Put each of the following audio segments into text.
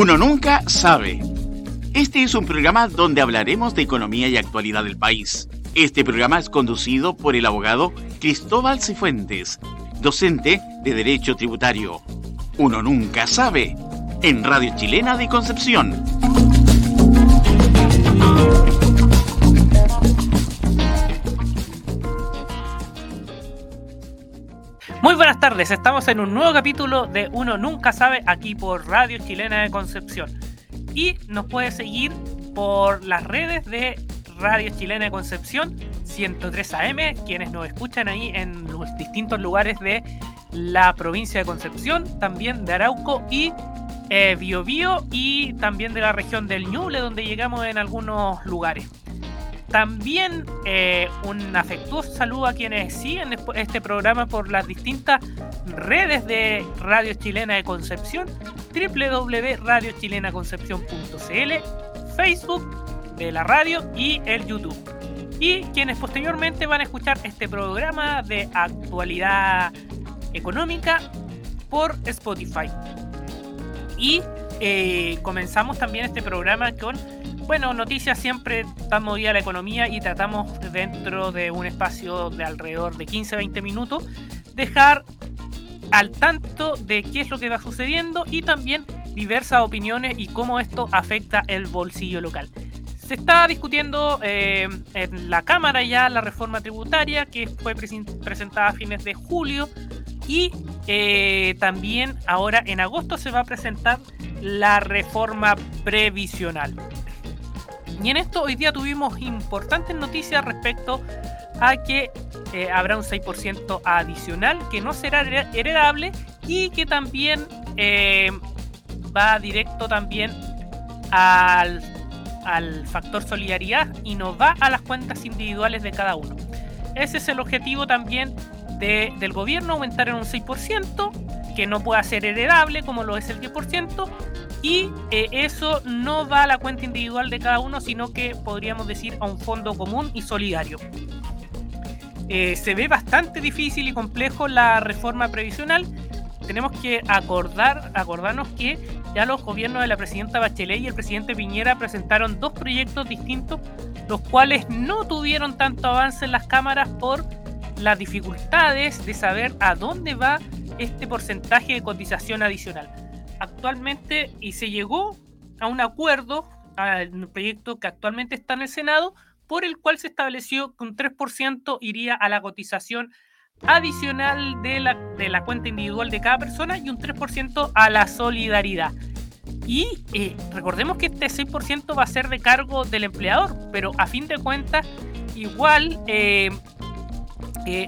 Uno nunca sabe. Este es un programa donde hablaremos de economía y actualidad del país. Este programa es conducido por el abogado Cristóbal Cifuentes, docente de Derecho Tributario. Uno nunca sabe. En Radio Chilena de Concepción. Muy buenas tardes, estamos en un nuevo capítulo de Uno Nunca Sabe aquí por Radio Chilena de Concepción. Y nos puede seguir por las redes de Radio Chilena de Concepción 103 AM, quienes nos escuchan ahí en los distintos lugares de la provincia de Concepción, también de Arauco y eh, Biobío y también de la región del Ñuble, donde llegamos en algunos lugares. También eh, un afectuoso saludo a quienes siguen este programa por las distintas redes de Radio Chilena de Concepción, www.radiochilenaconcepción.cl, Facebook de la radio y el YouTube. Y quienes posteriormente van a escuchar este programa de actualidad económica por Spotify. Y eh, comenzamos también este programa con bueno, noticias siempre están movida la economía y tratamos dentro de un espacio de alrededor de 15-20 minutos dejar al tanto de qué es lo que va sucediendo y también diversas opiniones y cómo esto afecta el bolsillo local. Se está discutiendo eh, en la Cámara ya la reforma tributaria que fue presentada a fines de julio y eh, también ahora en agosto se va a presentar la reforma previsional. Y en esto hoy día tuvimos importantes noticias respecto a que eh, habrá un 6% adicional que no será heredable y que también eh, va directo también al, al factor solidaridad y nos va a las cuentas individuales de cada uno. Ese es el objetivo también de, del gobierno, aumentar en un 6%, que no pueda ser heredable como lo es el 10%, y eh, eso no va a la cuenta individual de cada uno, sino que podríamos decir a un fondo común y solidario. Eh, se ve bastante difícil y complejo la reforma previsional. Tenemos que acordar, acordarnos que ya los gobiernos de la presidenta Bachelet y el presidente Piñera presentaron dos proyectos distintos, los cuales no tuvieron tanto avance en las cámaras por las dificultades de saber a dónde va este porcentaje de cotización adicional actualmente y se llegó a un acuerdo al proyecto que actualmente está en el Senado, por el cual se estableció que un 3% iría a la cotización adicional de la, de la cuenta individual de cada persona y un 3% a la solidaridad. Y eh, recordemos que este 6% va a ser de cargo del empleador, pero a fin de cuentas, igual eh,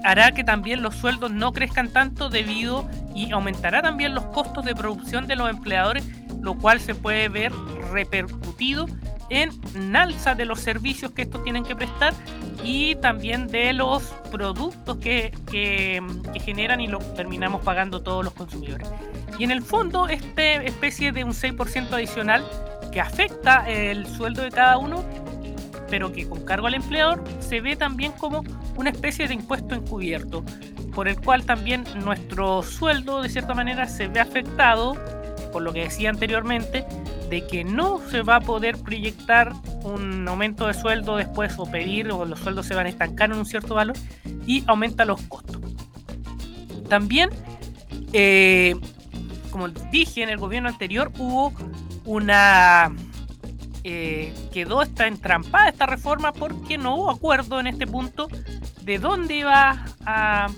hará que también los sueldos no crezcan tanto debido y aumentará también los costos de producción de los empleadores, lo cual se puede ver repercutido en alza de los servicios que estos tienen que prestar y también de los productos que, que, generan y lo terminamos pagando todos los consumidores. Y en el fondo, esta especie de un 6% adicional que afecta el sueldo de cada uno pero que con cargo al empleador se ve también como una especie de impuesto encubierto, por el cual también nuestro sueldo de cierta manera se ve afectado, por lo que decía anteriormente, de que no se va a poder proyectar un aumento de sueldo después o pedir o los sueldos se van a estancar en un cierto valor y aumenta los costos. También, eh, como dije en el gobierno anterior, hubo una eh, quedó esta entrampada esta reforma porque no hubo acuerdo en este punto de dónde iba a,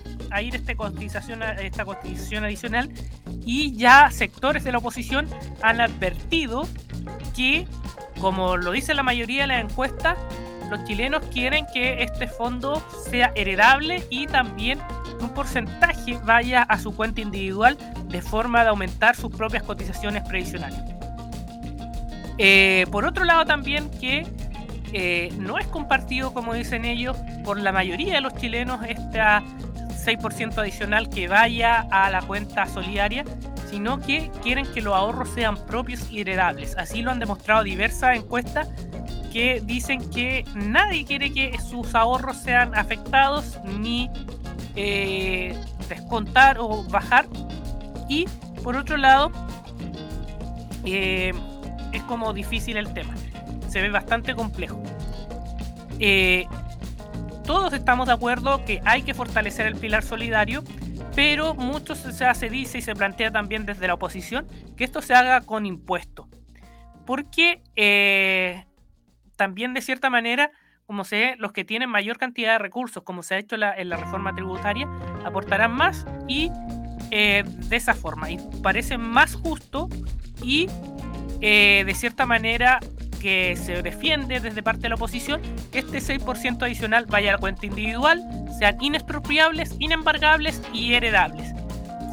ir esta cotización, esta cotización adicional y ya sectores de la oposición han advertido que, como lo dice la mayoría de las encuestas, los chilenos quieren que este fondo sea heredable y también un porcentaje vaya a su cuenta individual de forma de aumentar sus propias cotizaciones previsionales. Eh, por otro lado también que eh, no es compartido, como dicen ellos, por la mayoría de los chilenos este 6% adicional que vaya a la cuenta solidaria, sino que quieren que los ahorros sean propios y heredables. Así lo han demostrado diversas encuestas que dicen que nadie quiere que sus ahorros sean afectados ni eh, descontar o bajar. Y por otro lado, es como difícil el tema. Se ve bastante complejo. Eh, todos estamos de acuerdo que hay que fortalecer el pilar solidario, pero mucho se, se dice y se plantea también desde la oposición que esto se haga con impuestos. Porque eh, también de cierta manera, como se los que tienen mayor cantidad de recursos, como se ha hecho en la reforma tributaria, aportarán más y eh, de esa forma. Y parece más justo y de cierta manera que se defiende desde parte de la oposición este 6% adicional vaya a la cuenta individual, sean inexpropiables, inembargables y heredables.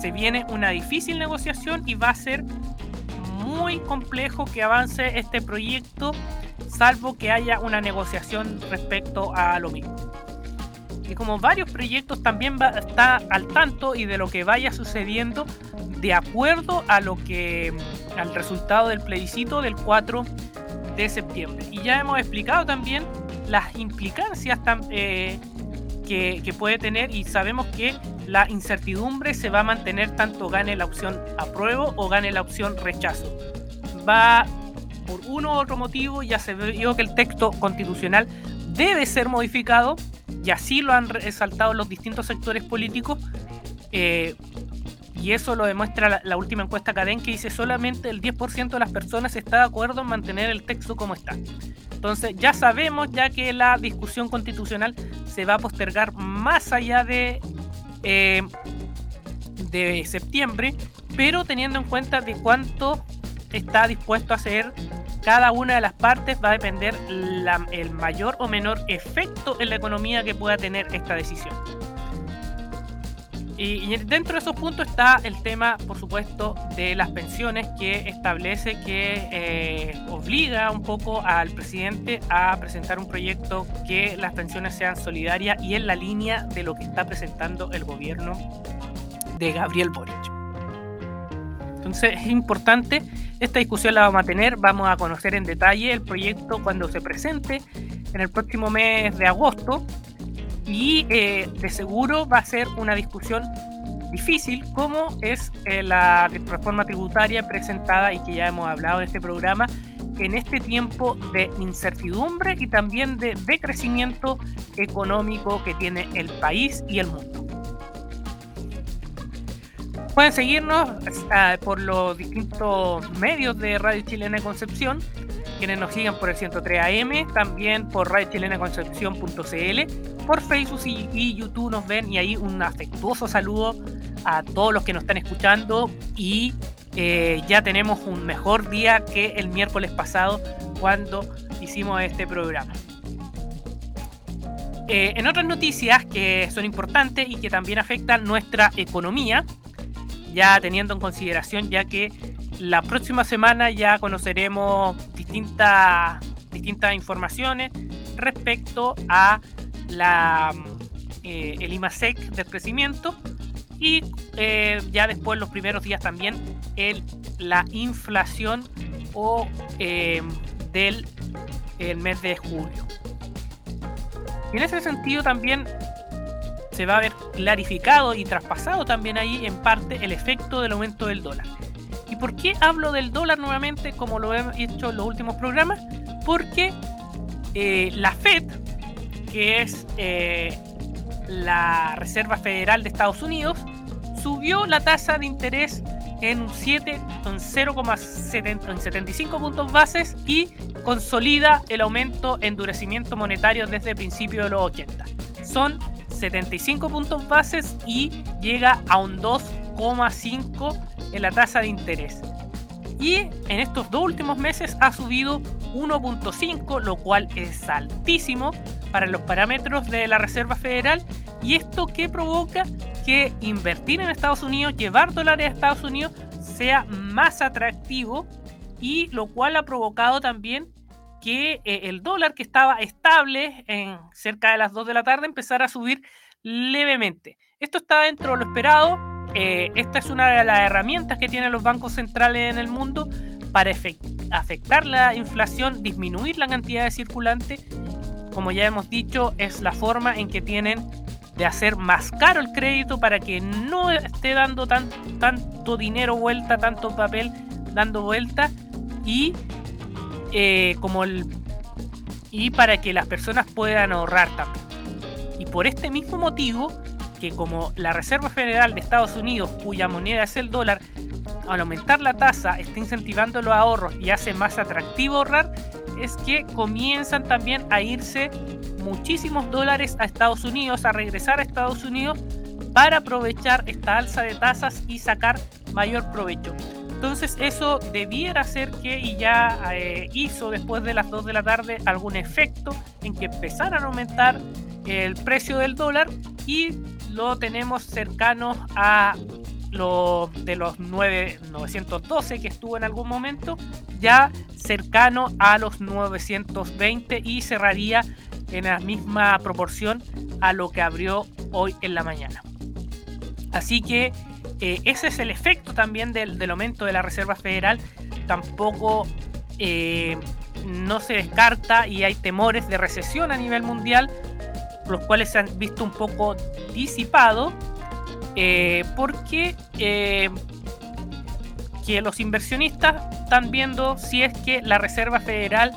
Se viene una difícil negociación y va a ser muy complejo que avance este proyecto, salvo que haya una negociación respecto a lo mismo. Y como varios proyectos también está al tanto y de lo que vaya sucediendo de acuerdo a lo que al resultado del plebiscito del 4 de septiembre. Y ya hemos explicado también las implicancias eh, que, puede tener y sabemos que la incertidumbre se va a mantener tanto gane la opción apruebo o gane la opción rechazo. Va por uno u otro motivo, ya se vio que el texto constitucional debe ser modificado y así lo han resaltado los distintos sectores políticos. Eh, y eso lo demuestra la, última encuesta Cadén que dice solamente el 10% de las personas está de acuerdo en mantener el texto como está. Entonces ya sabemos ya que la discusión constitucional se va a postergar más allá de, eh, de septiembre, pero teniendo en cuenta de cuánto está dispuesto a hacer cada una de las partes va a depender el mayor o menor efecto en la economía que pueda tener esta decisión. Y, dentro de esos puntos está el tema, por supuesto, de las pensiones que establece que eh, obliga un poco al presidente a presentar un proyecto que las pensiones sean solidarias y en la línea de lo que está presentando el gobierno de Gabriel Boric. Entonces es importante, esta discusión la vamos a tener, vamos a conocer en detalle el proyecto cuando se presente en el próximo mes de agosto y eh, de seguro va a ser una discusión difícil como es eh, la reforma tributaria presentada y que ya hemos hablado en este programa en este tiempo de incertidumbre y también de decrecimiento económico que tiene el país y el mundo. Pueden seguirnos eh, por los distintos medios de Radio Chilena Concepción, quienes nos sigan por el 103 AM, también por radiochilenaconcepción.cl por Facebook y, YouTube nos ven y ahí un afectuoso saludo a todos los que nos están escuchando y eh, ya tenemos un mejor día que el miércoles pasado cuando hicimos este programa. Eh, en otras noticias que son importantes y que también afectan nuestra economía, ya teniendo en consideración ya que la próxima semana ya conoceremos distintas, distintas informaciones respecto a la, eh, el IMASEC del crecimiento y eh, ya después los primeros días también el, la inflación o eh, del el mes de julio. En ese sentido también se va a ver clarificado y traspasado también ahí en parte el efecto del aumento del dólar. ¿Y por qué hablo del dólar nuevamente como lo he hecho en los últimos programas? Porque la Fed que es eh, la Reserva Federal de Estados Unidos, subió la tasa de interés en 7, 0,75 puntos bases y consolida el aumento endurecimiento monetario desde el principio de los 80. Son 75 puntos bases y llega a un 2,5 en la tasa de interés. Y en estos dos últimos meses ha subido 1.5, lo cual es altísimo para los parámetros de la Reserva Federal. ¿Y esto que provoca? Que invertir en Estados Unidos, llevar dólares a Estados Unidos, sea más atractivo y lo cual ha provocado también que eh, el dólar que estaba estable en cerca de las 2 de la tarde empezara a subir levemente. Esto está dentro de lo esperado. Eh, esta es una de las herramientas que tienen los bancos centrales en el mundo para afectar la inflación, disminuir la cantidad de circulante como ya hemos dicho, es la forma en que tienen de hacer más caro el crédito para que no esté dando tan, tanto dinero vuelta, tanto papel dando vueltas y eh, como y para que las personas puedan ahorrar también. Y por este mismo motivo, que como la Reserva Federal de Estados Unidos, cuya moneda es el dólar, al aumentar la tasa está incentivando los ahorros y hace más atractivo ahorrar, es que comienzan también a irse muchísimos dólares a Estados Unidos, a regresar a Estados Unidos para aprovechar esta alza de tasas y sacar mayor provecho. Entonces eso debiera ser que y ya eh, hizo después de las 2 de la tarde algún efecto en que empezaran a aumentar el precio del dólar y lo tenemos cercano a lo de los 9, 912 que estuvo en algún momento, ya cercano a los 920 y cerraría en la misma proporción a lo que abrió hoy en la mañana. Así que eh, ese es el efecto también del, aumento de la Reserva Federal. Tampoco eh, no se descarta y hay temores de recesión a nivel mundial, los cuales se han visto un poco disipados, eh, porque que los inversionistas están viendo si es que la Reserva Federal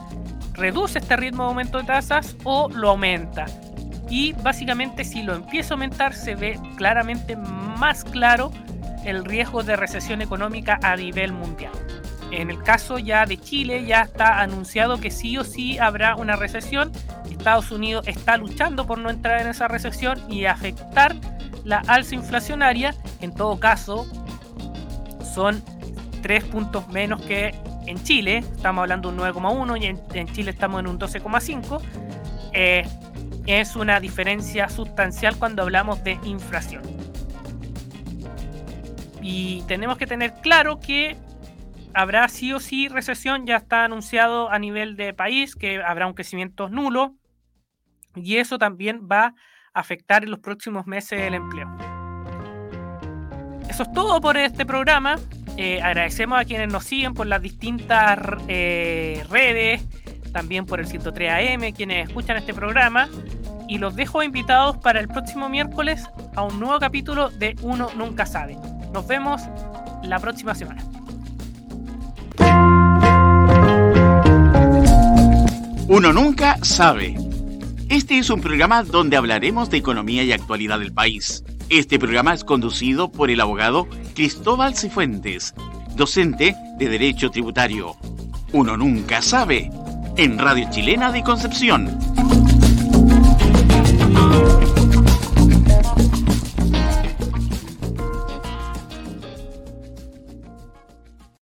reduce este ritmo de aumento de tasas o lo aumenta. Y básicamente si lo empieza a aumentar se ve claramente más claro el riesgo de recesión económica a nivel mundial. En el caso ya de Chile ya está anunciado que sí o sí habrá una recesión. Estados Unidos está luchando por no entrar en esa recesión y afectar la alza inflacionaria. En todo caso, son tres puntos menos que en Chile. Estamos hablando de un 9,1 y en, Chile estamos en un 12,5. Eh, es una diferencia sustancial cuando hablamos de inflación. Y tenemos que tener claro que habrá sí o sí recesión, ya está anunciado a nivel de país que habrá un crecimiento nulo y eso también va a afectar en los próximos meses el empleo. Eso es todo por este programa. Eh, agradecemos a quienes nos siguen por las distintas eh, redes, también por el 103 AM, quienes escuchan este programa. Y los dejo invitados para el próximo miércoles a un nuevo capítulo de Uno Nunca Sabe. Nos vemos la próxima semana. Uno nunca sabe. Este es un programa donde hablaremos de economía y actualidad del país. Este programa es conducido por el abogado Cristóbal Cifuentes, docente de Derecho Tributario. Uno nunca sabe. En Radio Chilena de Concepción